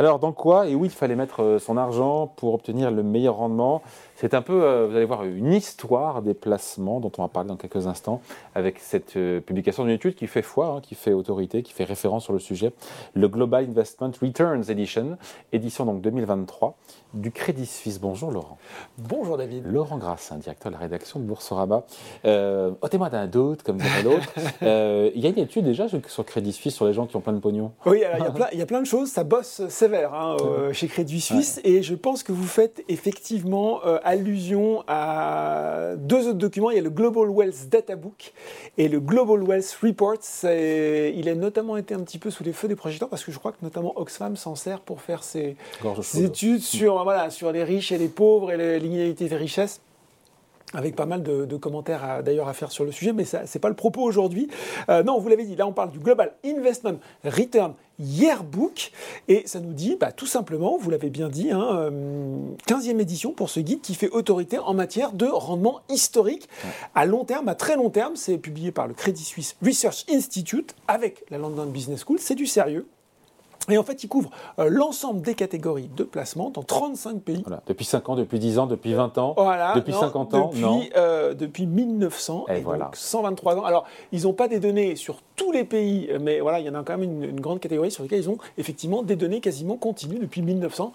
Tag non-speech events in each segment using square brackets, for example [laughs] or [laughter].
Alors, dans quoi et où il fallait mettre euh, son argent pour obtenir le meilleur rendement? C'est un peu, euh, vous allez voir, une histoire des placements dont on va parler dans quelques instants avec cette euh, publication d'une étude qui fait foi, hein, qui fait autorité, qui fait référence sur le sujet, le Global Investment Returns Edition, édition donc 2023 du Crédit Suisse. Bonjour Laurent. Bonjour David. Laurent Grassin, directeur de la rédaction de Boursorama. Euh, ôtez-moi d'un doute, comme dirait l'autre. [laughs] Il y a une étude déjà sur Crédit Suisse sur les gens qui ont plein de pognon. Oui, il y, a plein de choses. Ça bosse sévère hein, euh, chez Crédit Suisse. Et je pense que vous faites effectivement allusion à deux autres documents. Il y a le Global Wealth Data Book et le Global Wealth Report. Il a notamment été un petit peu sous les feux des projecteurs parce que je crois que notamment Oxfam s'en sert pour faire ses, ses études sur voilà, sur les riches et les pauvres et l'inégalité des richesses avec pas mal de, commentaires d'ailleurs à faire sur le sujet, mais ce n'est pas le propos aujourd'hui. Euh, non, vous l'avez dit, là on parle du Global Investment Return Yearbook, et ça nous dit bah, tout simplement, vous l'avez bien dit, hein, 15e euh, édition pour ce guide qui fait autorité en matière de rendement historique à long terme, à très long terme. C'est publié par le Credit Suisse Research Institute avec la London Business School, c'est du sérieux. Et en fait, il couvre euh, l'ensemble des catégories de placement dans 35 pays. Depuis 5 ans, depuis 10 ans, depuis 20 ans, depuis 50 ans depuis, non. Euh, depuis 1900, et, voilà. donc 123 ans. Alors, ils n'ont pas des données sur tous les pays, mais voilà, il y en a quand même une, grande catégorie sur lesquelles ils ont effectivement des données quasiment continues depuis 1900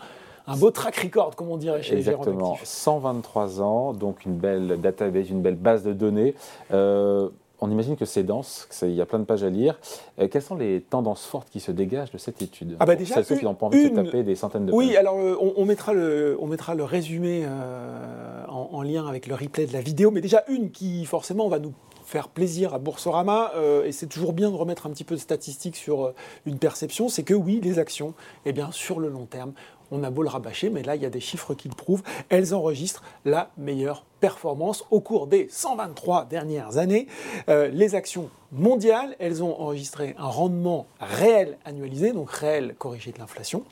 un beau track record, comme on dirait chez Exactement. les 123 ans, donc une belle database, une belle base de données. Euh, on imagine que c'est dense, qu'il y a plein de pages à lire. Euh, quelles sont les tendances fortes qui se dégagent de cette étude? Ah bah déjà, Celles qui n'ont pas envie de taper des centaines de oui, pages. Oui, alors euh, on, mettra le, on mettra le résumé euh, en, lien avec le replay de la vidéo, mais déjà une qui forcément va nous faire plaisir à Boursorama, et c'est toujours bien de remettre un petit peu de statistiques sur une perception, c'est que oui, les actions, eh bien, sur le long terme, on a beau le rabâcher, mais là, il y a des chiffres qui le prouvent. Elles enregistrent la meilleure performance au cours des 123 dernières années. Euh, les actions mondiales, elles ont enregistré un rendement réel annualisé, donc réel corrigé de l'inflation,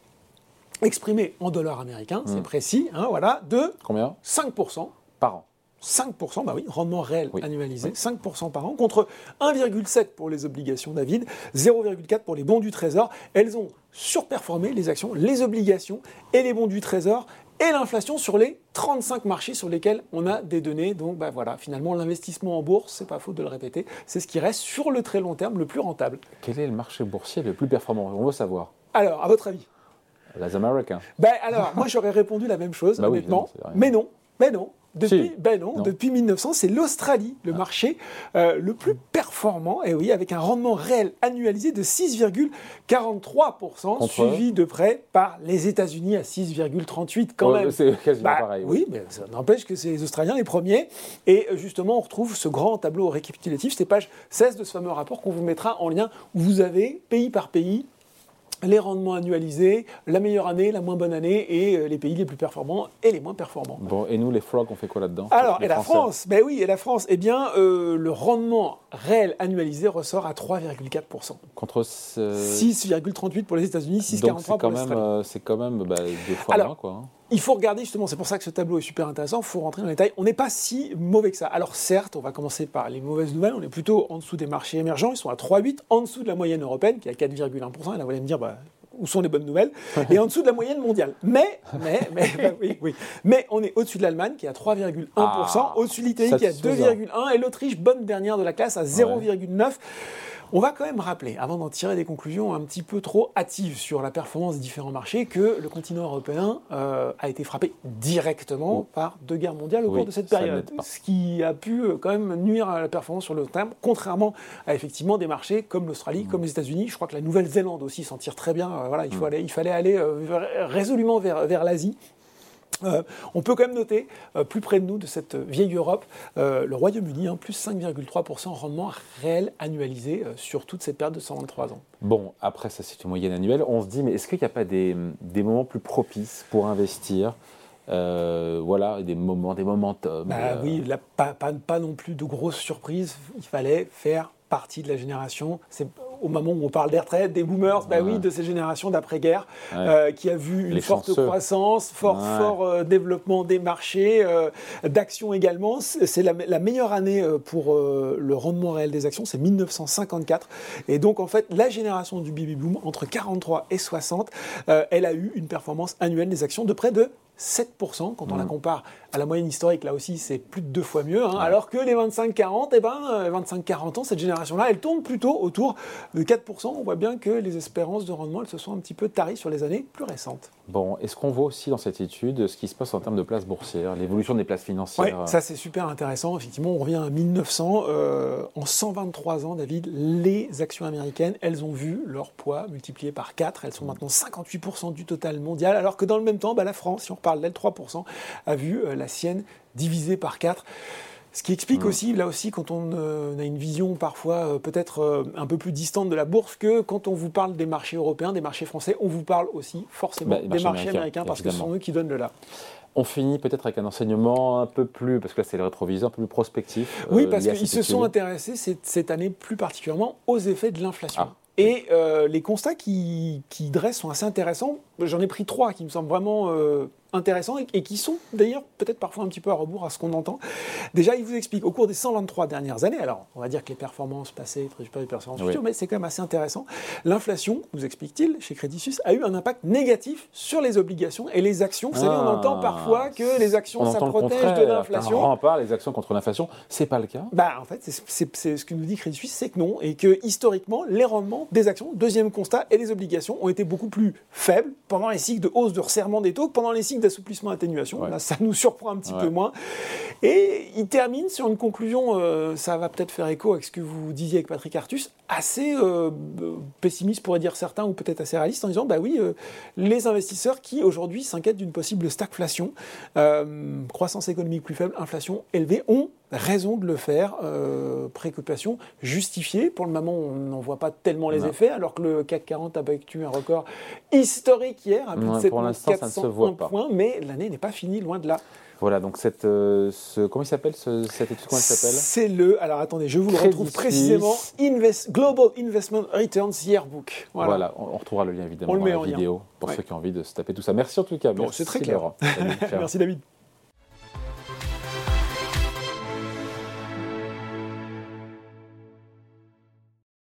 exprimé en dollars américains, c'est hmm. précis, hein, voilà, de combien? 5% par an. 5%, bah oui, rendement réel annualisé, 5% par an, contre 1,7 pour les obligations David, 0,4 pour les bons du Trésor. Elles ont surperformé les actions, les obligations et les bons du Trésor et l'inflation sur les 35 marchés sur lesquels on a des données. Donc bah voilà, finalement l'investissement en bourse, c'est pas faux de le répéter, c'est ce qui reste sur le très long terme le plus rentable. Quel est le marché boursier le plus performant? On veut savoir. Alors, à votre avis? Les Américains. Ben alors, moi j'aurais répondu la même chose, bah honnêtement. mais non, mais non. Depuis, ben non, depuis 1900, c'est l'Australie, le ah. marché euh, le plus performant, et oui, avec un rendement réel annualisé de 6,43%, suivi de près par les États-Unis à 6,38 quand même. C'est quasiment bah, pareil. Oui, mais ça n'empêche que c'est les Australiens les premiers. Et euh, justement, on retrouve ce grand tableau récapitulatif, c'est page 16 de ce fameux rapport qu'on vous mettra en lien, où vous avez pays par pays les rendements annualisés, la meilleure année, la moins bonne année et euh, les pays les plus performants et les moins performants. Bon, et nous, les frogs, on fait quoi là-dedans? Alors, et la France Ben oui, et la France, eh bien, euh, le rendement réel annualisé ressort à 3,4%. Contre 6,38 pour les États-Unis, 6,43 pour l'Australie. Euh, c'est quand même bah, deux fois moins, quoi. Hein. Il faut regarder justement, c'est pour ça que ce tableau est super intéressant, il faut rentrer dans les détails. On n'est pas si mauvais que ça. Alors certes, on va commencer par les mauvaises nouvelles, on est plutôt en dessous des marchés émergents, ils sont à 3,8, en dessous de la moyenne européenne qui est à 4,1%, et là vous allez me dire, bah, où sont les bonnes nouvelles, et en dessous de la moyenne mondiale. Mais, mais, mais, oui, oui. mais on est au-dessus de l'Allemagne qui est à 3,1%, ah, au-dessus de l'Italie qui est à 2,1%, et l'Autriche, bonne dernière de la classe, à 0,9%. On va quand même rappeler, avant d'en tirer des conclusions un petit peu trop hâtives sur la performance des différents marchés, que le continent européen euh, a été frappé directement par deux guerres mondiales au cours de cette période, ce qui a pu euh, quand même nuire à la performance sur le terme, contrairement à effectivement des marchés comme l'Australie, mm. comme les États-Unis. Je crois que la Nouvelle-Zélande aussi s'en tire très bien. Euh, voilà, il, faut mm. aller, il fallait aller résolument vers, vers l'Asie. Euh, on peut quand même noter, euh, plus près de nous, de cette vieille Europe, euh, le Royaume-Uni, hein, plus 5,3% rendement réel annualisé sur toute cette période de 123 ans. Bon, après ça c'est une moyenne annuelle, on se dit, mais est-ce qu'il n'y a pas des, moments plus propices pour investir voilà, des moments, des momentum. Bah, Oui, pas, pas, non plus de grosses surprises. Il fallait faire partie de la génération. C'est au moment où on parle des retraites, des boomers, bah oui, de ces générations d'après-guerre, qui a vu une forte croissance, fort, fort développement des marchés, d'actions également. C'est la, la, meilleure année pour le rendement réel des actions, c'est 1954. Et donc, en fait, la génération du baby boom, entre 43 et 60, elle a eu une performance annuelle des actions de près de 7%, quand on la mmh. compare à la moyenne historique, là aussi, c'est plus de deux fois mieux. Hein. alors que les 25-40, eh ben, 25-40 euh, ans, cette génération-là, elle tourne plutôt autour de 4%. On voit bien que les espérances de rendement, elles se sont un petit peu taries sur les années plus récentes. Bon, est-ce qu'on voit aussi dans cette étude ce qui se passe en termes de places boursières, l'évolution des places financières Oui, ça c'est super intéressant. Effectivement, on revient à 1900. Euh, en 123 ans, David, les actions américaines, elles ont vu leur poids multiplié par 4. Elles sont maintenant 58% du total mondial, alors que dans le même temps, bah, la France, si on reparle d'elle, 3%, a vu euh, la sienne divisée par 4. Ce qui explique aussi, là aussi, quand on euh, a une vision parfois euh, peut-être euh, un peu plus distante de la bourse, que quand on vous parle des marchés européens, des marchés français, on vous parle aussi forcément bah, des marchés, américains, parce que ce sont eux qui donnent le là. On finit peut-être avec un enseignement un peu plus, parce que là c'est le rétroviseur, un peu plus prospectif. Oui, parce qu'ils se sont intéressés cette, année plus particulièrement aux effets de l'inflation. Ah. Et les constats qui, qui, dressent sont assez intéressants. J'en ai pris trois qui me semblent vraiment intéressants et, qui sont d'ailleurs peut-être parfois un petit peu à rebours à ce qu'on entend. Déjà, il vous explique au cours des 123 dernières années, alors on va dire que les performances passées très supérieures aux performances futures, mais c'est quand même assez intéressant. L'inflation, nous explique-t-il, chez Crédit Suisse, a eu un impact négatif sur les obligations et les actions. Vous savez, on ah. entend parfois que les actions, ça protège de l'inflation. On rempart les actions contre l'inflation. C'est pas le cas? Bah, En fait, c'est ce que nous dit Crédit Suisse, c'est que non, et que historiquement, les rendements des actions, deuxième constat, et les obligations ont été beaucoup plus faibles pendant les cycles de hausse de resserrement des taux que pendant les cycles d'assouplissement atténuation. Là, ça nous surprend un petit peu moins. Et il termine sur une conclusion, euh, ça va peut-être faire écho avec ce que vous disiez avec Patrick Artus, assez euh, pessimiste pourrait dire certains, ou peut-être assez réaliste, en disant, bah oui, euh, les investisseurs qui aujourd'hui s'inquiètent d'une possible stagflation, croissance économique plus faible, inflation élevée, ont raison de le faire, préoccupation justifiée. Pour le moment, on n'en voit pas tellement les effets, alors que le CAC 40 a battu un record historique hier, à plus de 7401 points, mais l'année n'est pas finie, loin de là. Voilà, donc cette, euh, ce, comment il s'appelle cette étude Comment s'appelle? C'est le, alors attendez, je vous le retrouve précisément, Invest, Global Investment Returns Yearbook. Voilà, on, retrouvera le lien évidemment dans la vidéo pour ceux qui ont envie de se taper tout ça. Merci en tout cas. c'est très clair. [laughs] Merci David.